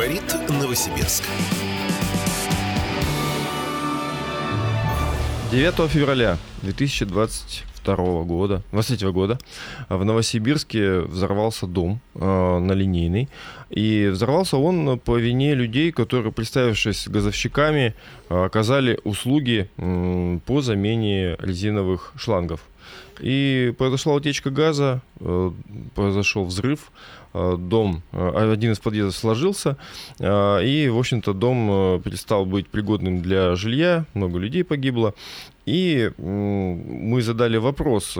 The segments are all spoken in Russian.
Говорит Новосибирск. 9 февраля 2022 года, 23 года в Новосибирске взорвался дом э, на линейный. И взорвался он по вине людей, которые, представившись газовщиками, э, оказали услуги э, по замене резиновых шлангов. И произошла утечка газа, э, произошел взрыв, э, дом, э, один из подъездов сложился, и, в общем-то, дом перестал быть пригодным для жилья, много людей погибло. И мы задали вопрос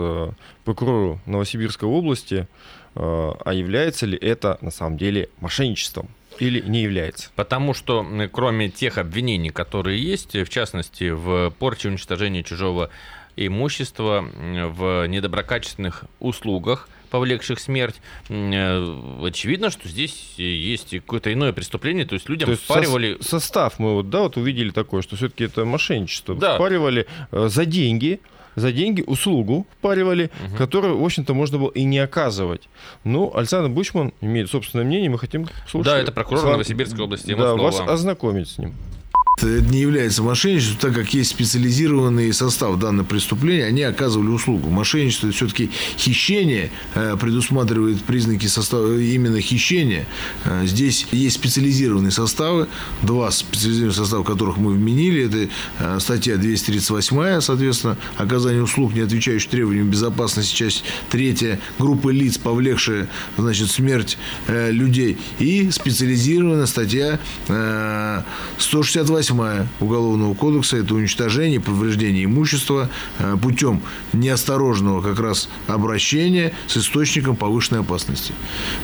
прокурору Новосибирской области, а является ли это на самом деле мошенничеством? или не является? Потому что кроме тех обвинений, которые есть, в частности, в порче уничтожении чужого имущества в недоброкачественных услугах, повлекших смерть. Э, очевидно, что здесь есть какое-то иное преступление, то есть людям то есть впаривали... Со- состав мы вот, да, вот увидели такое, что все-таки это мошенничество. Да. Впаривали э, за деньги, за деньги услугу впаривали, угу. которую, в общем-то, можно было и не оказывать. Ну, Александр Бучман имеет собственное мнение, мы хотим слушать. Да, это прокурор Новосибирской области. Да, вас ознакомить с ним это не является мошенничеством, так как есть специализированный состав данного преступления, они оказывали услугу. Мошенничество это все-таки хищение, э, предусматривает признаки состава именно хищения. Э, здесь есть специализированные составы, два специализированных состава, которых мы вменили. Это э, статья 238, соответственно, оказание услуг, не отвечающих требованиям безопасности, часть третья, группы лиц, повлекшие значит, смерть людей. И специализированная статья 168 8 Уголовного кодекса – это уничтожение, повреждение имущества э, путем неосторожного как раз обращения с источником повышенной опасности.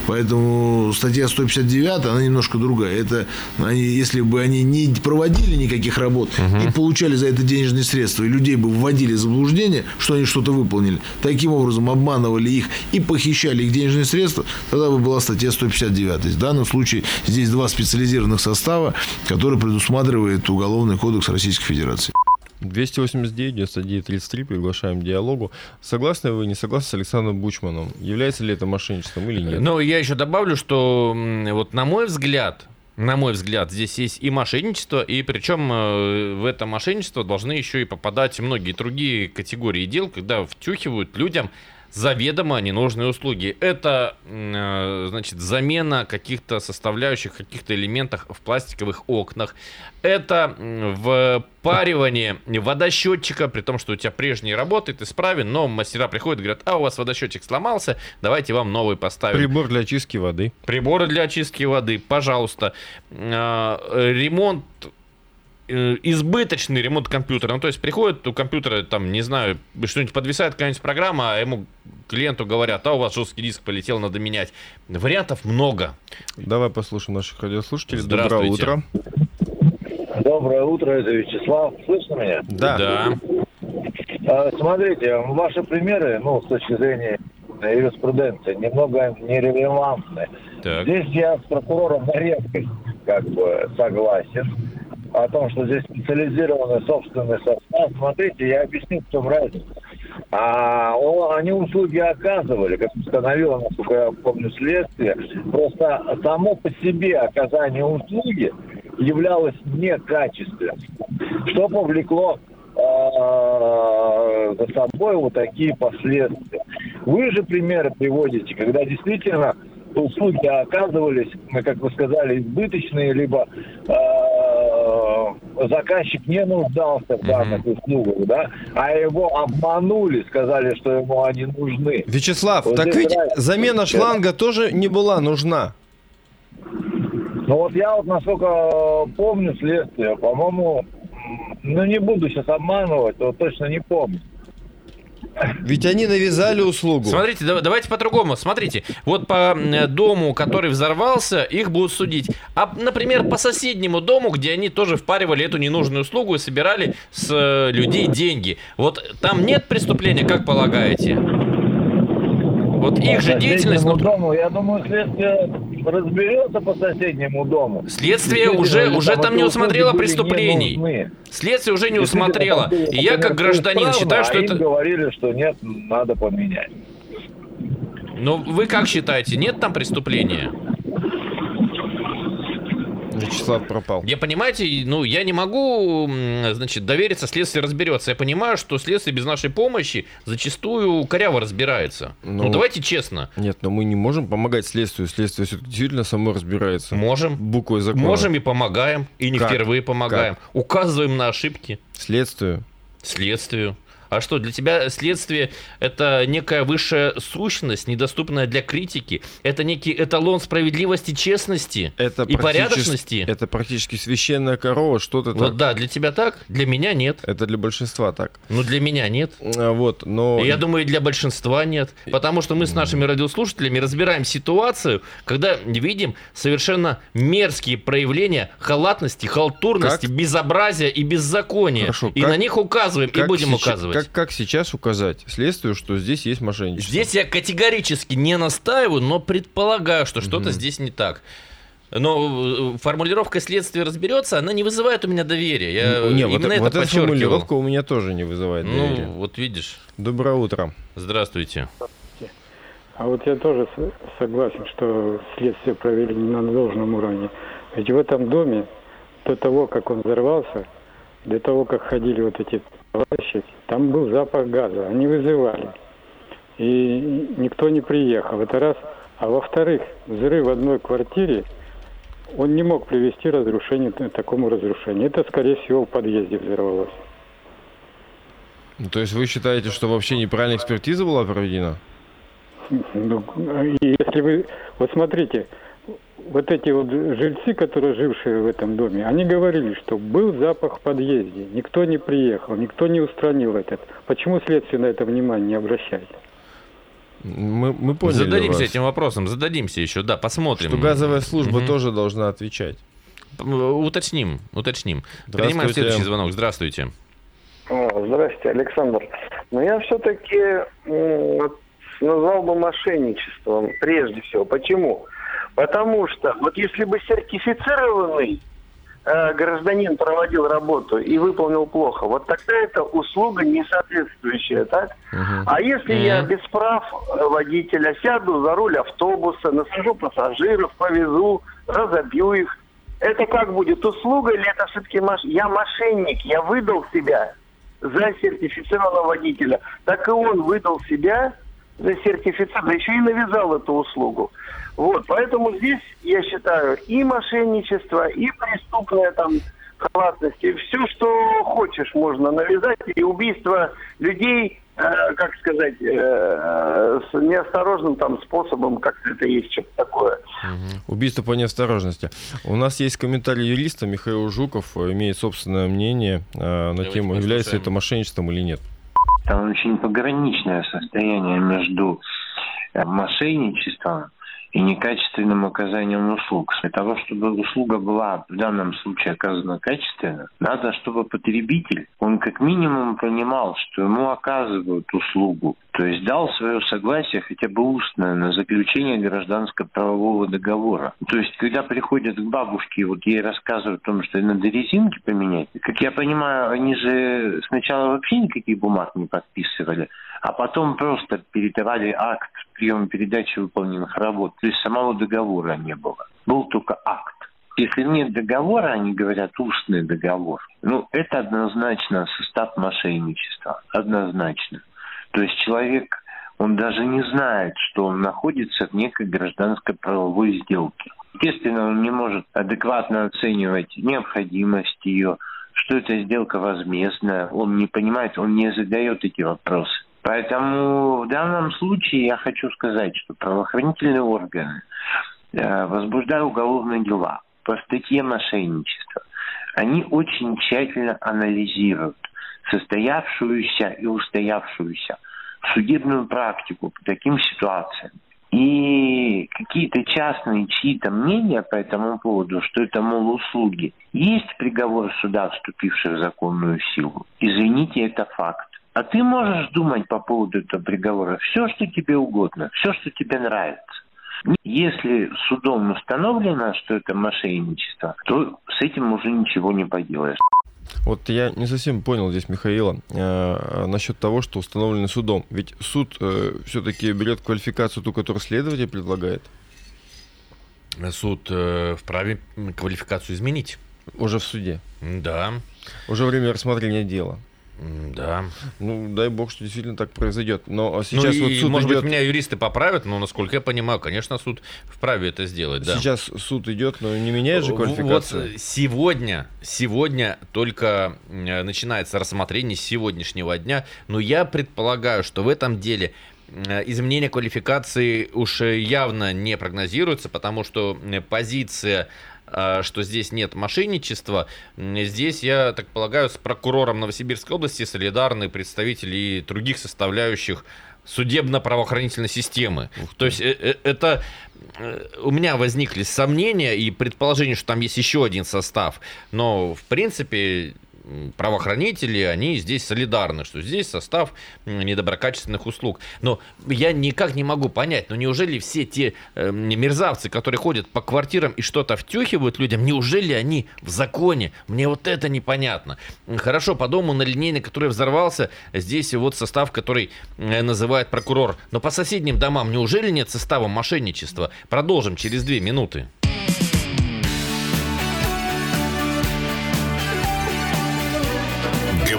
Поэтому статья 159, она немножко другая. Это они, если бы они не проводили никаких работ угу. и получали за это денежные средства, и людей бы вводили в заблуждение, что они что-то выполнили, таким образом обманывали их и похищали их денежные средства, тогда бы была статья 159. В данном случае здесь два специализированных состава, которые предусматривают это Уголовный кодекс Российской Федерации. 289, 99, 33, приглашаем к диалогу. Согласны вы, не согласны с Александром Бучманом? Является ли это мошенничеством или нет? Ну, я еще добавлю, что вот на мой взгляд, на мой взгляд, здесь есть и мошенничество, и причем э, в это мошенничество должны еще и попадать многие другие категории дел, когда втюхивают людям заведомо ненужные услуги. Это, э, значит, замена каких-то составляющих, каких-то элементов в пластиковых окнах. Это в паривании водосчетчика, при том, что у тебя прежний работает, исправен, но мастера приходят и говорят, а у вас водосчетчик сломался, давайте вам новый поставим. Прибор для очистки воды. Приборы для очистки воды, пожалуйста. Э, ремонт избыточный ремонт компьютера. Ну, то есть приходит у компьютера, там, не знаю, что-нибудь подвисает какая-нибудь программа, а ему клиенту говорят, а у вас жесткий диск полетел, надо менять. Вариантов много. Давай послушаем наших радиослушателей. Доброе утро. Доброе утро, это Вячеслав. Слышно меня? Да. да. А, смотрите, ваши примеры, ну, с точки зрения юриспруденции, немного нерелевантны. Так. Здесь я с прокурором на редкость как бы согласен о том, что здесь специализированный собственный состав. Смотрите, я объясню, в чем разница. А он, они услуги оказывали, как установило, насколько я помню, следствие. Просто само по себе оказание услуги являлось некачественным, что повлекло э, за собой вот такие последствия. Вы же примеры приводите, когда действительно услуги оказывались, как вы сказали, избыточные, либо э, заказчик не нуждался в данных mm-hmm. услугах, да, а его обманули, сказали, что ему они нужны. Вячеслав, вот так ведь разница. замена шланга тоже не была нужна. Ну вот я вот, насколько помню следствие, по-моему, ну не буду сейчас обманывать, вот точно не помню. Ведь они навязали услугу. Смотрите, давайте по-другому. Смотрите, вот по дому, который взорвался, их будут судить. А, например, по соседнему дому, где они тоже впаривали эту ненужную услугу и собирали с э, людей деньги. Вот там нет преступления, как полагаете? Вот их же деятельность... Дому, я думаю, следствие разберется по соседнему дому. Следствие уже, уже там не усмотрело преступлений. Следствие уже не усмотрело. И я как гражданин считаю, что а это... говорили, что нет, надо поменять. Ну, вы как считаете, нет там преступления? Вячеслав пропал. Я понимаете, ну, я не могу, значит, довериться, следствие разберется. Я понимаю, что следствие без нашей помощи зачастую коряво разбирается. Ну, ну давайте честно. Нет, но мы не можем помогать следствию. Следствие все действительно само разбирается. Можем. Буквой закона. Можем и помогаем. И не как? впервые помогаем. Как? Указываем на ошибки. Следствию. Следствию. А что, для тебя следствие – это некая высшая сущность, недоступная для критики? Это некий эталон справедливости, честности это и порядочности? Это практически священная корова, что-то Вот так. да, для тебя так, для меня нет. Это для большинства так. Ну, для меня нет. А, вот, но... Я думаю, и для большинства нет. Потому что мы с нашими радиослушателями разбираем ситуацию, когда видим совершенно мерзкие проявления халатности, халтурности, как? безобразия и беззакония. Хорошо, и как? на них указываем, как и будем сейчас, указывать как, как сейчас указать следствию, что здесь есть мошенничество? Здесь я категорически не настаиваю, но предполагаю, что что-то здесь не так. Но э, формулировка следствия разберется, она не вызывает у меня доверия. Я не, именно вот, это вот эта формулировка у меня тоже не вызывает ну, доверия. Ну, вот видишь. Доброе утро. Здравствуйте. А вот я тоже согласен, что следствие провели не на должном уровне. Ведь в этом доме до того, как он взорвался, до того, как ходили вот эти товарищи, там был запах газа, они вызывали. И никто не приехал. Это раз. А во-вторых, взрыв в одной квартире, он не мог привести разрушение, такому разрушению. Это, скорее всего, в подъезде взорвалось. Ну, то есть вы считаете, что вообще неправильная экспертиза была проведена? Ну, если вы... Вот смотрите, вот эти вот жильцы, которые жившие в этом доме, они говорили, что был запах в подъезде, никто не приехал, никто не устранил этот. Почему следствие на это внимание не обращает? Мы, мы поняли Зададимся вас. этим вопросом, зададимся еще, да, посмотрим. Что газовая служба угу. тоже должна отвечать. Уточним, уточним. Принимаем следующий звонок. Здравствуйте. здравствуйте, Александр. Но я все-таки назвал бы мошенничеством прежде всего. Почему? Потому что вот если бы сертифицированный э, гражданин проводил работу и выполнил плохо, вот тогда это услуга несоответствующая, так? Uh-huh. А если uh-huh. я без прав водителя сяду за руль автобуса, насажу пассажиров, повезу, разобью их, это как будет услуга или это все-таки маш... я мошенник, я выдал себя за сертифицированного водителя, так и он выдал себя за сертифицированного, еще и навязал эту услугу. Вот, поэтому здесь, я считаю, и мошенничество, и преступная там халатность, и все, что хочешь, можно навязать, и убийство людей, э, как сказать, э, с неосторожным там способом, как-то это есть что-то такое. Угу. Убийство по неосторожности. У нас есть комментарий юриста Михаил Жуков, имеет собственное мнение э, на Давайте тему, является это мошенничеством или нет. Там очень пограничное состояние между э, мошенничеством и некачественным оказанием услуг. Для того, чтобы услуга была в данном случае оказана качественно, надо, чтобы потребитель, он как минимум понимал, что ему оказывают услугу, то есть дал свое согласие хотя бы устное на заключение гражданско-правового договора. То есть, когда приходят к бабушке, вот ей рассказывают о том, что надо резинки поменять, как я понимаю, они же сначала вообще никаких бумаг не подписывали, а потом просто передавали акт приема передачи выполненных работ. То есть самого договора не было. Был только акт. Если нет договора, они говорят устный договор, ну, это однозначно состав мошенничества. Однозначно. То есть человек, он даже не знает, что он находится в некой гражданской правовой сделке. Естественно, он не может адекватно оценивать необходимость ее, что эта сделка возмездная. Он не понимает, он не задает эти вопросы. Поэтому в данном случае я хочу сказать, что правоохранительные органы, э, возбуждая уголовные дела по статье мошенничества, они очень тщательно анализируют состоявшуюся и устоявшуюся судебную практику по таким ситуациям. И какие-то частные чьи-то мнения по этому поводу, что это, мол, услуги. Есть приговор суда, вступивший в законную силу. Извините, это факт. А ты можешь думать по поводу этого приговора все, что тебе угодно, все, что тебе нравится. Если судом установлено, что это мошенничество, то с этим уже ничего не поделаешь. Вот я не совсем понял здесь Михаила э, насчет того, что установлено судом. Ведь суд э, все-таки берет квалификацию ту, которую следователь предлагает. суд э, вправе квалификацию изменить. Уже в суде? Да. Уже время рассмотрения дела. Да. Ну, дай бог, что действительно так произойдет. Но сейчас ну, вот и, суд может идет... быть, меня юристы поправят, но, насколько я понимаю, конечно, суд вправе это сделать, да. Сейчас суд идет, но не меняет же квалификацию. Вот сегодня, сегодня только начинается рассмотрение сегодняшнего дня, но я предполагаю, что в этом деле изменение квалификации уж явно не прогнозируется, потому что позиция что здесь нет мошенничества. Здесь, я так полагаю, с прокурором Новосибирской области солидарны представители других составляющих судебно-правоохранительной системы. То есть э, э, это э, у меня возникли сомнения и предположение, что там есть еще один состав. Но, в принципе, правоохранители, они здесь солидарны, что здесь состав недоброкачественных услуг. Но я никак не могу понять, ну неужели все те э, мерзавцы, которые ходят по квартирам и что-то втюхивают людям, неужели они в законе? Мне вот это непонятно. Хорошо, по дому на линейной, который взорвался, здесь вот состав, который э, называет прокурор. Но по соседним домам неужели нет состава мошенничества? Продолжим через две минуты.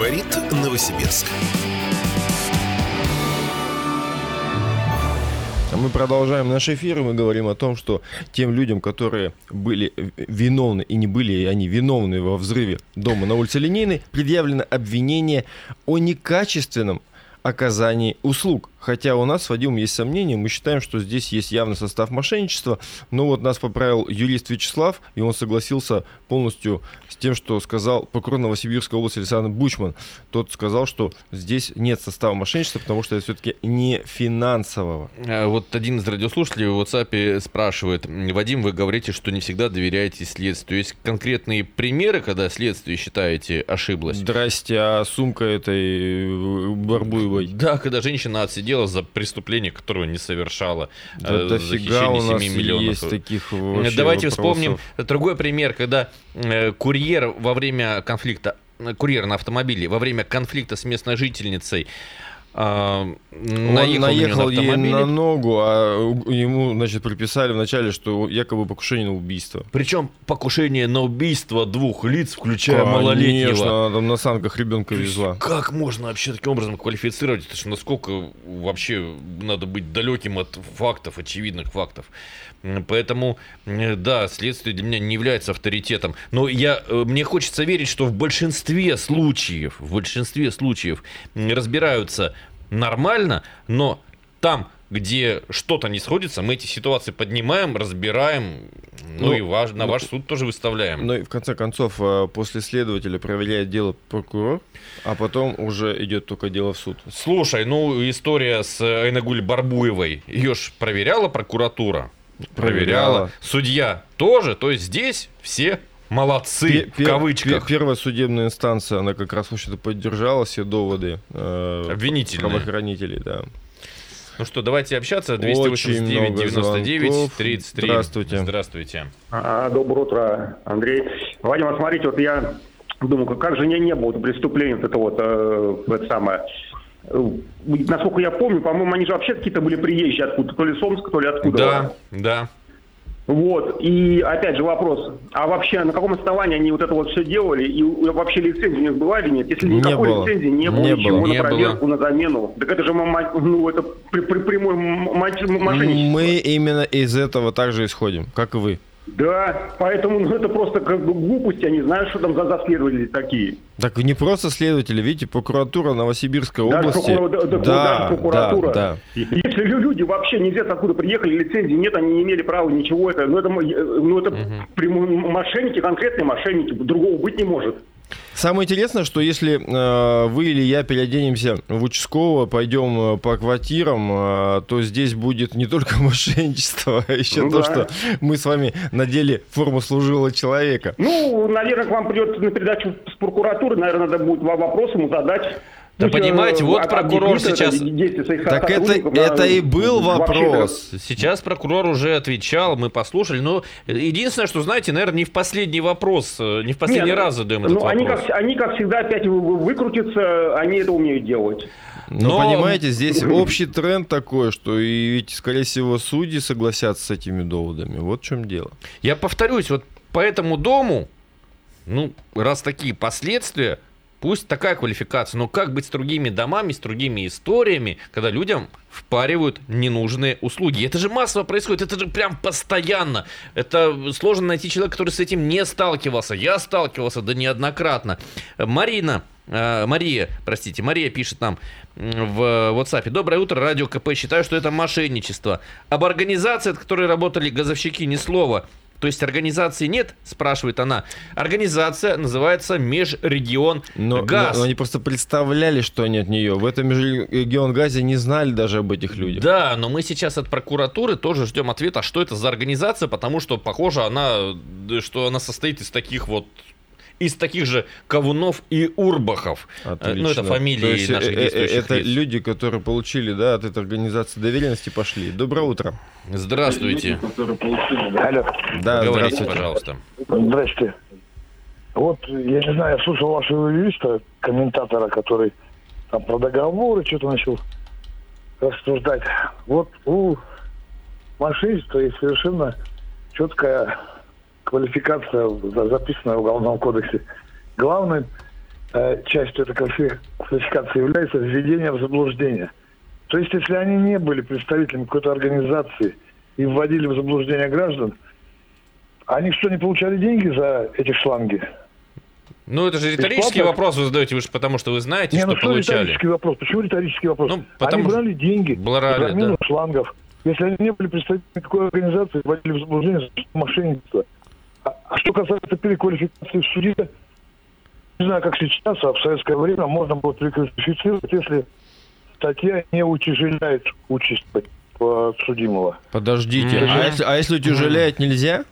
Говорит Новосибирск. А мы продолжаем наш эфир, мы говорим о том, что тем людям, которые были виновны и не были они виновны во взрыве дома на улице Линейной, предъявлено обвинение о некачественном оказании услуг. Хотя у нас с Вадимом есть сомнения, мы считаем, что здесь есть явный состав мошенничества, но вот нас поправил юрист Вячеслав, и он согласился полностью с тем, что сказал прокурор Новосибирской области Александр Бучман. Тот сказал, что здесь нет состава мошенничества, потому что это все-таки не финансового. А вот один из радиослушателей в WhatsApp спрашивает, Вадим, вы говорите, что не всегда доверяете следствию. Есть конкретные примеры, когда следствие, считаете, ошиблось? Здрасте, а сумка этой э, Барбуевой? Да, когда женщина отсидела сидела за преступление, которого не совершала. Да, э, дофига у нас миллионов. есть таких Давайте вопросов. вспомним другой пример, когда э, курьер во время конфликта э, курьер на автомобиле во время конфликта с местной жительницей а, наехал Он наехал на ей на ногу, а ему, значит, приписали вначале, что якобы покушение на убийство. Причем покушение на убийство двух лиц, включая Конечно, малолетнего. Конечно, она там на санках ребенка везла. Как можно вообще таким образом квалифицировать? Это что насколько вообще надо быть далеким от фактов, очевидных фактов. Поэтому, да, следствие для меня не является авторитетом. Но я, э, мне хочется верить, что в большинстве случаев, в большинстве случаев разбираются нормально, но там, где что-то не сходится, мы эти ситуации поднимаем, разбираем, ну, ну и ваш, на ну, ваш суд тоже выставляем. Ну и в конце концов, э, после следователя проверяет дело прокурор, а потом уже идет только дело в суд. Слушай, ну история с Айнагуль Барбуевой, ее ж проверяла прокуратура. Проверяла. проверяла. Судья тоже, то есть здесь все молодцы, пер, в кавычках. первая судебная инстанция, она как раз, в общем-то, поддержала все доводы э, Обвинительные. правоохранителей, да. Ну что, давайте общаться. 289 99 33. Здравствуйте. Здравствуйте. А, доброе утро, Андрей. Вадим, вот смотрите, вот я думаю, как же не, не было преступления, вот это вот, э, это самое, э, насколько я помню, по-моему, они же вообще какие-то были приезжие откуда, то ли Сомска, то ли откуда. Да, да. Вот, и опять же вопрос, а вообще на каком основании они вот это вот все делали, и вообще лицензии у них была или нет? Если не никакой было. лицензии не было, не ничего было. на проверку, было. на замену, так это же ну, это при, при, прямой мошенничество. Мы именно из этого также исходим, как и вы. Да, поэтому ну, это просто как бы глупости, я не знаю, что там за, за следователи такие. Так не просто следователи, видите, прокуратура Новосибирской даже области. Прокура... Да, да, прокуратура. Да, да. Если люди вообще неизвестно откуда приехали, лицензии нет, они не имели права ничего, это, ну это, ну, это угу. прямые мошенники, конкретные мошенники, другого быть не может. Самое интересное, что если э, вы или я переоденемся в участкового, пойдем э, по квартирам, э, то здесь будет не только мошенничество, а еще ну, то, да. что мы с вами надели форму служилого человека. Ну, наверное, к вам придет на передачу с прокуратуры, наверное, надо будет вопрос ему задать. Да ну, понимаете, вот а, прокурор сейчас... Так это, это и был вопрос. Сейчас прокурор уже отвечал, мы послушали. Но единственное, что, знаете, наверное, не в последний вопрос, э, не в последний Нет, раз задаем ну, этот они вопрос. Как, они, как всегда, опять выкрутятся, они это умеют делать. Но, Но понимаете, здесь общий тренд такой, что и ведь, скорее всего, судьи согласятся с этими доводами. Вот в чем дело. Я повторюсь, вот по этому дому, ну, раз такие последствия, Пусть такая квалификация, но как быть с другими домами, с другими историями, когда людям впаривают ненужные услуги? Это же массово происходит, это же прям постоянно. Это сложно найти человека, который с этим не сталкивался. Я сталкивался, да неоднократно. Марина, э, Мария, простите, Мария пишет нам в WhatsApp. Доброе утро, радио КП. Считаю, что это мошенничество. Об организации, от которой работали газовщики, ни слова. То есть организации нет, спрашивает она. Организация называется Межрегион но, Газ. Но, но они просто представляли, что они от нее. В этом Межрегион Газе не знали даже об этих людях. Да, но мы сейчас от прокуратуры тоже ждем ответа, что это за организация, потому что, похоже, она, что она состоит из таких вот из таких же Ковунов и Урбахов. Отлично. Ну, это фамилии То есть, наших э, э, действующих Это лиц. люди, которые получили да, от этой организации доверенности, пошли. Доброе утро. Здравствуйте. Алло. Да, Говорите, пожалуйста. Здравствуйте. Вот, я не знаю, я слушал вашего юриста, комментатора, который там про договоры что-то начал рассуждать. Вот у мошенничества есть совершенно четкая квалификация записанная в Уголовном кодексе. Главной э, частью этой квалификации является введение в заблуждение. То есть, если они не были представителями какой-то организации и вводили в заблуждение граждан, они что, не получали деньги за эти шланги? Ну, это же риторический Бесплатно? вопрос вы задаете, вы же потому что вы знаете, не, что, ну, что получали. риторический вопрос? Почему риторический вопрос? Ну, потому они брали деньги брали, за да. шлангов. Если они не были представителями какой организации, вводили в заблуждение за мошенничество – а что касается переквалификации в суде, не знаю, как сейчас, а в советское время можно было переквалифицировать, если статья не утяжеляет участь подсудимого. Подождите, а, если, а если утяжеляет нельзя?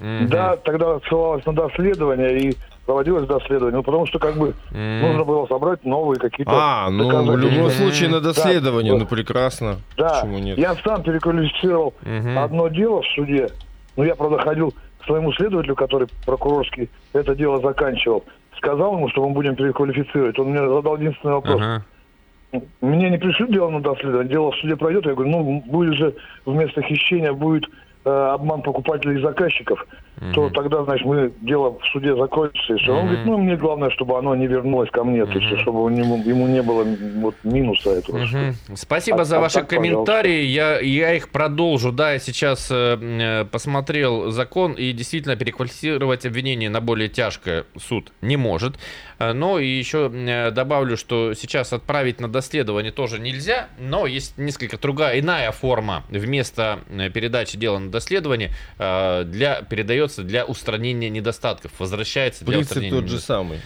Да, тогда ссылалась на доследование и проводилось доследование, ну, потому что как бы mm. нужно было собрать новые какие-то... А, ну, в любом случае на доследование, да, ну, прекрасно. Да, Почему нет? я сам переквалифицировал mm-hmm. одно дело в суде, ну, я, правда, ходил своему следователю, который прокурорский это дело заканчивал, сказал ему, что мы будем переквалифицировать. Он мне задал единственный вопрос. Ага. Мне не пришлют дело на доследование, дело в суде пройдет. Я говорю, ну, будет же вместо хищения будет э, обман покупателей и заказчиков, mm-hmm. то тогда, значит, мы дело в суде закончится. И все. Mm-hmm. Он говорит, ну, мне главное, чтобы оно не вернулось ко мне, mm-hmm. то есть, чтобы ему, ему не было вот, минуса этого. Mm-hmm. Спасибо а, за а ваши так, комментарии. Я, я их продолжу. Да, я сейчас э, э, посмотрел закон, и действительно переквалифицировать обвинение на более тяжкое суд не может. Э, но и еще э, добавлю, что сейчас отправить на доследование тоже нельзя, но есть несколько другая, иная форма вместо передачи дела на доследование для, передается для устранения недостатков, возвращается для Принцип устранения тот же самый.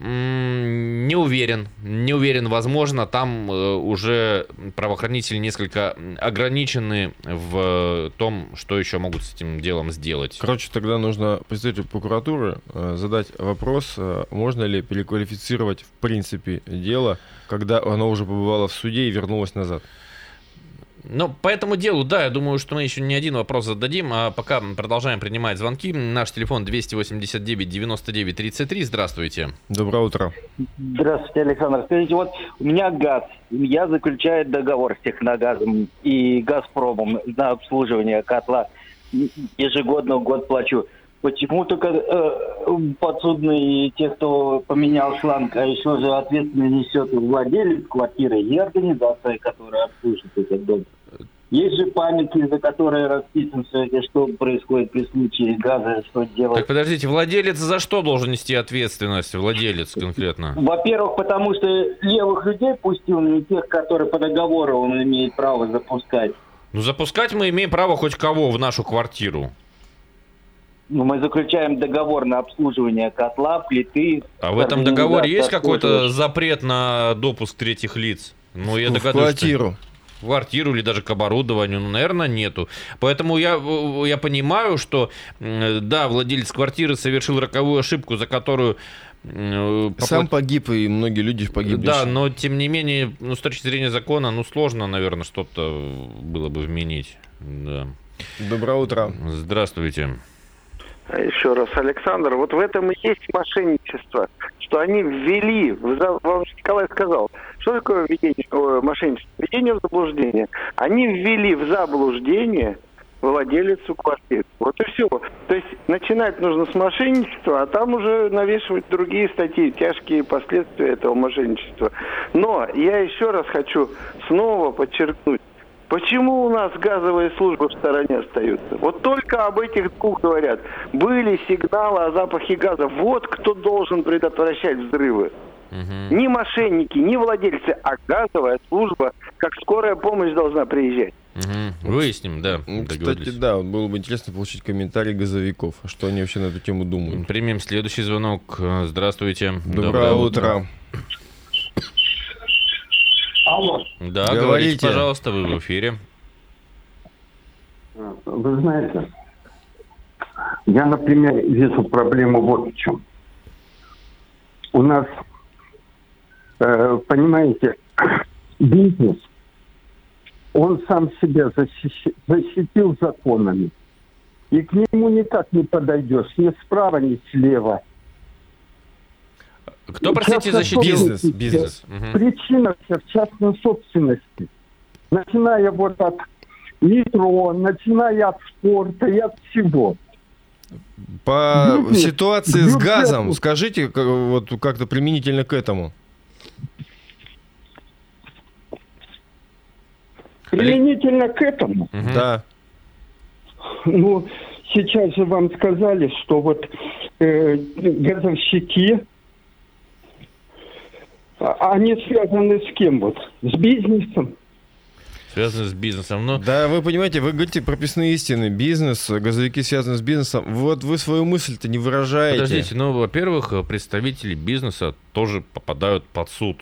Не уверен, не уверен, возможно, там э, уже правоохранители несколько ограничены в том, что еще могут с этим делом сделать. Короче, тогда нужно представителю прокуратуры э, задать вопрос, э, можно ли переквалифицировать в принципе дело, когда оно уже побывало в суде и вернулось назад. Ну, по этому делу, да, я думаю, что мы еще не один вопрос зададим, а пока продолжаем принимать звонки. Наш телефон 289 99 33. Здравствуйте. Доброе утро. Здравствуйте, Александр. Скажите, вот у меня газ. Я заключаю договор с Техногазом и Газпромом на обслуживание котла. Ежегодно год плачу. Почему только э, подсудные те, кто поменял шланг, а еще же ответственность несет владелец квартиры и организация, которая обслуживает этот дом? Есть же памятки, за которые расписан все это, что происходит при случае газа, что делать. Так подождите, владелец за что должен нести ответственность? Владелец конкретно? Во-первых, потому что левых людей пустил, не тех, которые по договору он имеет право запускать. Ну, запускать мы имеем право хоть кого в нашу квартиру. Ну, мы заключаем договор на обслуживание котла, плиты. А в этом договоре есть какой-то запрет на допуск третьих лиц? Ну, я догадываюсь. В квартиру. Что в квартиру или даже к оборудованию, ну, наверное, нету. Поэтому я, я понимаю, что, да, владелец квартиры совершил роковую ошибку, за которую Сам погиб, и многие люди погибли. Да, но тем не менее, ну, с точки зрения закона, ну, сложно, наверное, что-то было бы вменить. Да. Доброе утро. Здравствуйте. Еще раз, Александр, вот в этом и есть мошенничество, что они ввели, вам Николай сказал, что такое введение, мошенничество? Введение в заблуждение. Они ввели в заблуждение владелицу квартиры. Вот и все. То есть начинать нужно с мошенничества, а там уже навешивать другие статьи, тяжкие последствия этого мошенничества. Но я еще раз хочу снова подчеркнуть, Почему у нас газовые службы в стороне остаются? Вот только об этих двух говорят. Были сигналы о запахе газа. Вот кто должен предотвращать взрывы. Угу. Не мошенники, не владельцы, а газовая служба, как скорая помощь должна приезжать. Угу. Выясним, да. Кстати, да, было бы интересно получить комментарий газовиков, что они вообще на эту тему думают. Примем следующий звонок. Здравствуйте. Доброе, Доброе утро. утро. Алло. Да, говорите. говорите, пожалуйста, вы в эфире. Вы знаете, я, например, вижу проблему вот в чем. У нас, э, понимаете, бизнес он сам себя защитил законами. И к нему никак не подойдешь ни справа, ни слева. Кто, простите, защитил бизнес? бизнес. Причина вся в частной собственности. Начиная вот от метро, начиная от спорта и от всего. По бизнес, ситуации с газом, скажите вот как-то применительно к этому. Применительно к этому? Угу. Да. Ну, сейчас же вам сказали, что вот э, газовщики, они связаны с кем вот? С бизнесом? Связаны с бизнесом, но... Да, вы понимаете, вы говорите прописные истины. Бизнес, газовики связаны с бизнесом. Вот вы свою мысль-то не выражаете. Подождите, ну, во-первых, представители бизнеса тоже попадают под суд.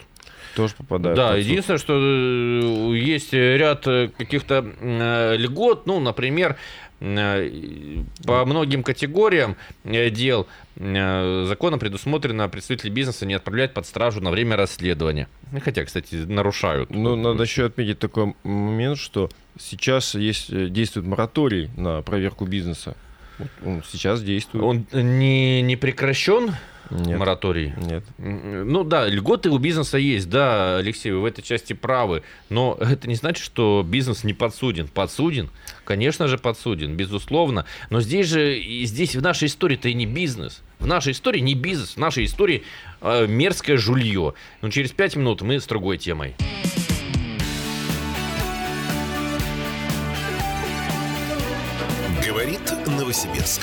Тоже попадают. Да, единственное, что э, есть ряд э, каких-то э, льгот, ну, например, по многим категориям дел законом предусмотрено представители бизнеса не отправлять под стражу на время расследования. Хотя, кстати, нарушают. Ну, надо еще отметить такой момент, что сейчас есть, действует мораторий на проверку бизнеса. Он сейчас действует. Он не, не прекращен? Нет. мораторий? Нет. Ну да, льготы у бизнеса есть, да, Алексей, вы в этой части правы, но это не значит, что бизнес не подсуден. Подсуден, конечно же, подсуден, безусловно, но здесь же, здесь в нашей истории-то и не бизнес. В нашей истории не бизнес, в нашей истории э, мерзкое жулье. Но через пять минут мы с другой темой. Говорит Новосибирск.